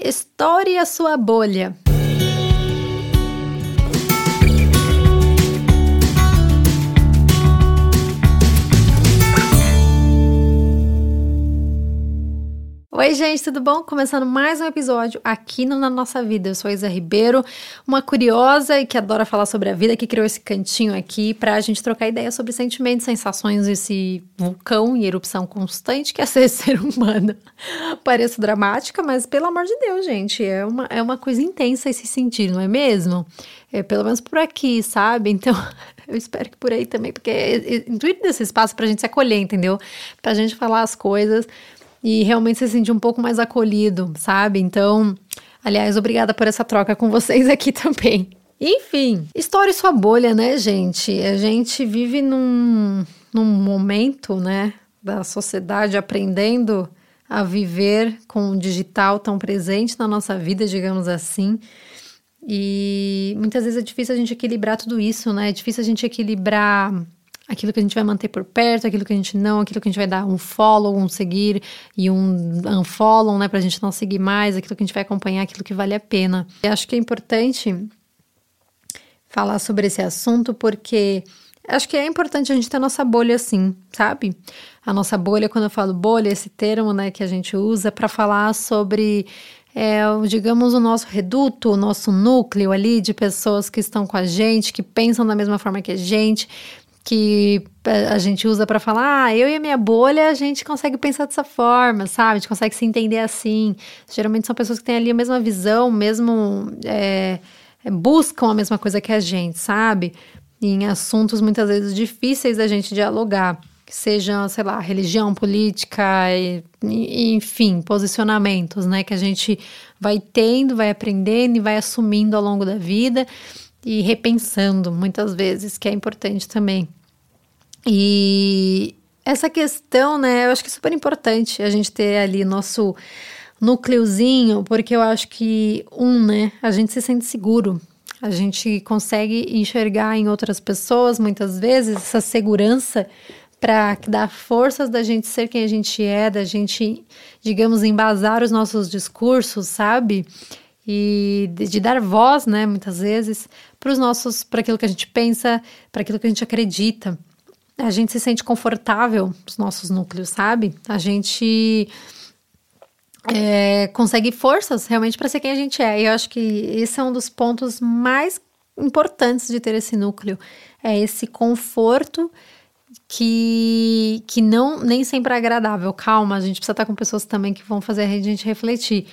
Estoure a sua bolha. Oi, gente, tudo bom? Começando mais um episódio aqui no Na Nossa Vida. Eu sou Isa Ribeiro, uma curiosa e que adora falar sobre a vida, que criou esse cantinho aqui para a gente trocar ideias sobre sentimentos, sensações, esse vulcão e erupção constante que é ser ser humano. Pareço dramática, mas pelo amor de Deus, gente, é uma, é uma coisa intensa esse sentir, não é mesmo? É, pelo menos por aqui, sabe? Então, eu espero que por aí também, porque é, é, intuito desse espaço pra gente se acolher, entendeu? Pra gente falar as coisas e realmente se sentir um pouco mais acolhido, sabe? Então, aliás, obrigada por essa troca com vocês aqui também. Enfim, estoure sua bolha, né, gente? A gente vive num, num momento, né, da sociedade aprendendo a viver com o digital tão presente na nossa vida, digamos assim. E muitas vezes é difícil a gente equilibrar tudo isso, né? É difícil a gente equilibrar aquilo que a gente vai manter por perto, aquilo que a gente não, aquilo que a gente vai dar um follow, um seguir e um unfollow, né, pra gente não seguir mais, aquilo que a gente vai acompanhar, aquilo que vale a pena. Eu acho que é importante falar sobre esse assunto porque acho que é importante a gente ter a nossa bolha assim, sabe? A nossa bolha, quando eu falo bolha, esse termo, né, que a gente usa para falar sobre é, digamos, o nosso reduto, o nosso núcleo ali de pessoas que estão com a gente, que pensam da mesma forma que a gente, que a gente usa para falar, ah, eu e a minha bolha, a gente consegue pensar dessa forma, sabe? A gente consegue se entender assim. Geralmente são pessoas que têm ali a mesma visão, mesmo é buscam a mesma coisa que a gente, sabe? em assuntos muitas vezes difíceis da gente dialogar, que sejam, sei lá, religião, política, e, enfim, posicionamentos, né? Que a gente vai tendo, vai aprendendo e vai assumindo ao longo da vida e repensando muitas vezes, que é importante também. E essa questão, né, eu acho que é super importante a gente ter ali nosso núcleozinho, porque eu acho que, um, né, a gente se sente seguro. A gente consegue enxergar em outras pessoas, muitas vezes, essa segurança para dar forças da gente ser quem a gente é, da gente, digamos, embasar os nossos discursos, sabe? E de, de dar voz, né, muitas vezes, para os nossos, para aquilo que a gente pensa, para aquilo que a gente acredita a gente se sente confortável nos nossos núcleos, sabe? A gente é, consegue forças realmente para ser quem a gente é. E eu acho que esse é um dos pontos mais importantes de ter esse núcleo. É esse conforto que, que não nem sempre é agradável. Calma, a gente precisa estar com pessoas também que vão fazer a gente refletir.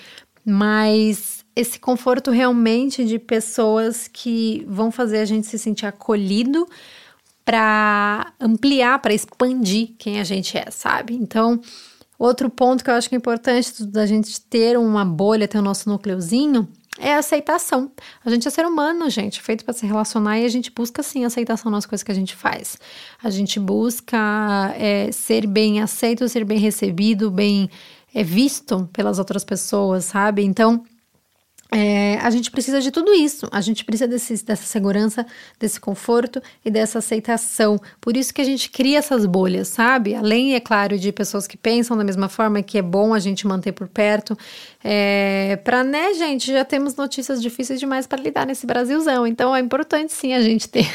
Mas esse conforto realmente de pessoas que vão fazer a gente se sentir acolhido para ampliar, para expandir quem a gente é, sabe? Então, outro ponto que eu acho que é importante da gente ter uma bolha, ter o nosso núcleozinho, é a aceitação. A gente é ser humano, gente, feito para se relacionar e a gente busca sim aceitação nas coisas que a gente faz. A gente busca é, ser bem aceito, ser bem recebido, bem é, visto pelas outras pessoas, sabe? Então, é, a gente precisa de tudo isso, a gente precisa desse, dessa segurança, desse conforto e dessa aceitação. Por isso que a gente cria essas bolhas, sabe? Além, é claro, de pessoas que pensam da mesma forma que é bom a gente manter por perto. É, para, né, gente, já temos notícias difíceis demais para lidar nesse Brasilzão. Então é importante sim a gente ter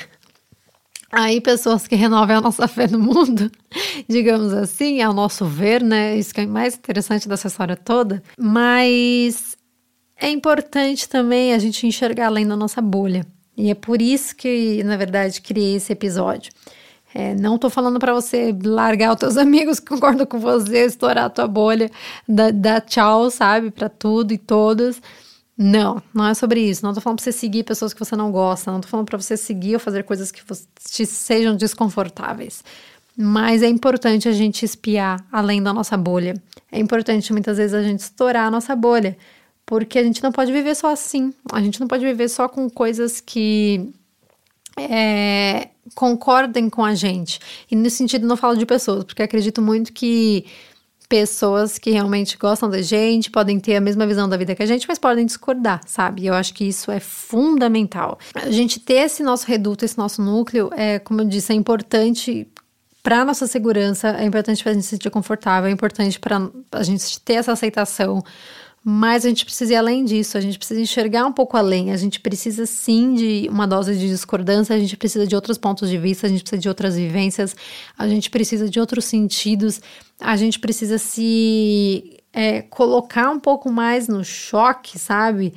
aí pessoas que renovem a nossa fé no mundo, digamos assim, ao nosso ver, né? Isso que é mais interessante dessa história toda. Mas é importante também a gente enxergar além da nossa bolha. E é por isso que, na verdade, criei esse episódio. É, não tô falando para você largar os teus amigos que concordam com você, estourar a tua bolha, dar, dar tchau, sabe, para tudo e todos. Não, não é sobre isso. Não tô falando pra você seguir pessoas que você não gosta. Não tô falando pra você seguir ou fazer coisas que te sejam desconfortáveis. Mas é importante a gente espiar além da nossa bolha. É importante muitas vezes a gente estourar a nossa bolha porque a gente não pode viver só assim. A gente não pode viver só com coisas que é, concordem com a gente. E nesse sentido, não falo de pessoas, porque acredito muito que pessoas que realmente gostam da gente podem ter a mesma visão da vida que a gente, mas podem discordar, sabe? Eu acho que isso é fundamental. A gente ter esse nosso reduto, esse nosso núcleo, é, como eu disse, é importante para nossa segurança, é importante para a gente se sentir confortável, é importante para a gente ter essa aceitação mas a gente precisa ir além disso, a gente precisa enxergar um pouco além, a gente precisa sim de uma dose de discordância, a gente precisa de outros pontos de vista, a gente precisa de outras vivências, a gente precisa de outros sentidos, a gente precisa se é, colocar um pouco mais no choque, sabe?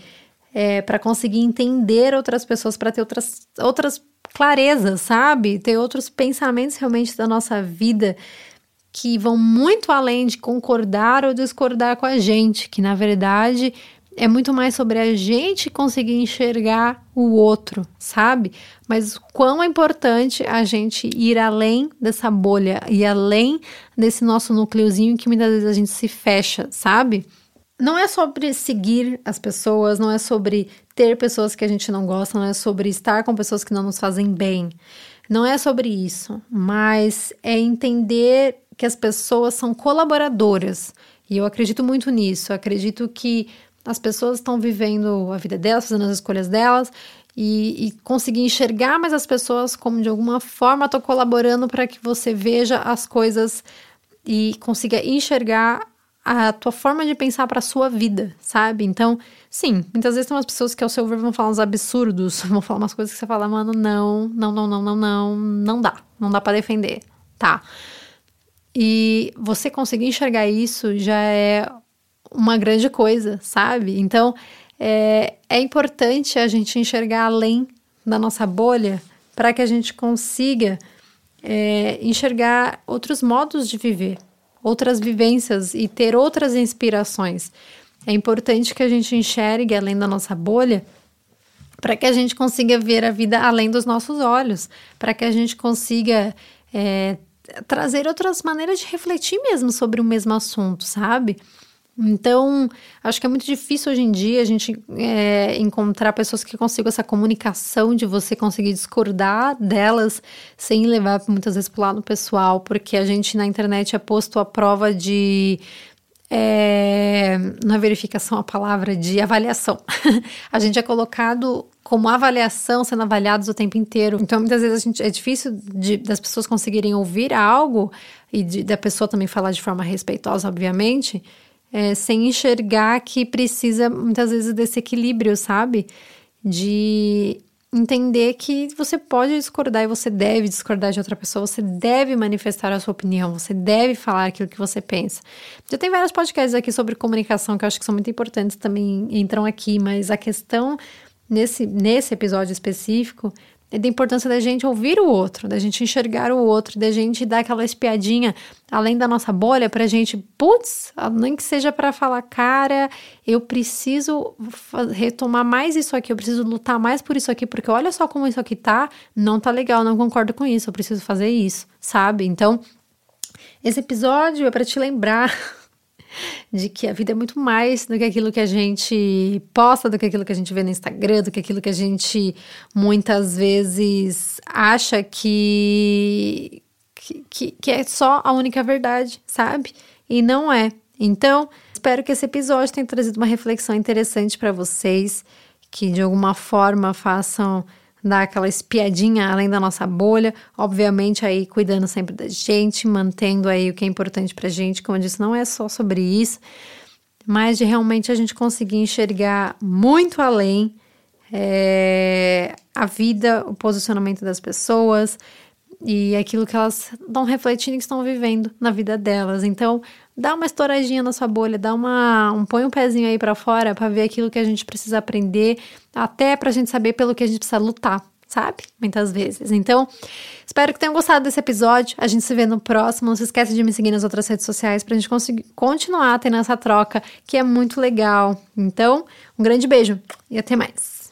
É, para conseguir entender outras pessoas, para ter outras, outras clarezas, sabe? Ter outros pensamentos realmente da nossa vida que vão muito além de concordar ou discordar com a gente, que na verdade é muito mais sobre a gente conseguir enxergar o outro, sabe? Mas quão é importante a gente ir além dessa bolha e além desse nosso núcleozinho que muitas vezes a gente se fecha, sabe? Não é sobre seguir as pessoas, não é sobre ter pessoas que a gente não gosta, não é sobre estar com pessoas que não nos fazem bem. Não é sobre isso, mas é entender que as pessoas são colaboradoras. E eu acredito muito nisso. Eu acredito que as pessoas estão vivendo a vida delas, fazendo as escolhas delas, e, e conseguir enxergar mais as pessoas como de alguma forma estou colaborando para que você veja as coisas e consiga enxergar a tua forma de pensar para a sua vida, sabe? Então, sim, muitas vezes tem umas pessoas que ao seu ver vão falar uns absurdos, vão falar umas coisas que você fala, mano, não, não, não, não, não, não, não dá, não dá para defender, tá? E você conseguir enxergar isso já é uma grande coisa, sabe? Então é, é importante a gente enxergar além da nossa bolha para que a gente consiga é, enxergar outros modos de viver, outras vivências e ter outras inspirações. É importante que a gente enxergue além da nossa bolha para que a gente consiga ver a vida além dos nossos olhos, para que a gente consiga é, trazer outras maneiras de refletir mesmo sobre o mesmo assunto, sabe? Então, acho que é muito difícil hoje em dia a gente é, encontrar pessoas que consigam essa comunicação de você conseguir discordar delas sem levar muitas vezes para o lado pessoal, porque a gente na internet é posto à prova de. É, na verificação a palavra de avaliação. a gente é colocado como avaliação sendo avaliados o tempo inteiro. Então, muitas vezes a gente, é difícil de, das pessoas conseguirem ouvir algo e de, da pessoa também falar de forma respeitosa, obviamente, é, sem enxergar que precisa muitas vezes desse equilíbrio, sabe? De entender que você pode discordar e você deve discordar de outra pessoa, você deve manifestar a sua opinião, você deve falar aquilo que você pensa. Já tem vários podcasts aqui sobre comunicação que eu acho que são muito importantes também entram aqui, mas a questão nesse, nesse episódio específico é da importância da gente ouvir o outro, da gente enxergar o outro, da gente dar aquela espiadinha além da nossa bolha pra gente, putz, nem que seja para falar, cara, eu preciso retomar mais isso aqui, eu preciso lutar mais por isso aqui, porque olha só como isso aqui tá, não tá legal, não concordo com isso, eu preciso fazer isso, sabe? Então, esse episódio é para te lembrar de que a vida é muito mais do que aquilo que a gente posta, do que aquilo que a gente vê no Instagram, do que aquilo que a gente muitas vezes acha que, que, que é só a única verdade, sabe? E não é. Então, espero que esse episódio tenha trazido uma reflexão interessante para vocês, que de alguma forma façam dar aquela espiadinha além da nossa bolha, obviamente aí cuidando sempre da gente, mantendo aí o que é importante pra gente, como eu disse, não é só sobre isso, mas de realmente a gente conseguir enxergar muito além é, a vida, o posicionamento das pessoas e aquilo que elas estão refletindo que estão vivendo na vida delas. Então, dá uma estouradinha na sua bolha, dá uma, um põe um pezinho aí para fora para ver aquilo que a gente precisa aprender, até pra gente saber pelo que a gente precisa lutar, sabe? Muitas vezes. Então, espero que tenham gostado desse episódio. A gente se vê no próximo. Não se esqueça de me seguir nas outras redes sociais pra gente conseguir continuar tendo essa troca, que é muito legal. Então, um grande beijo e até mais.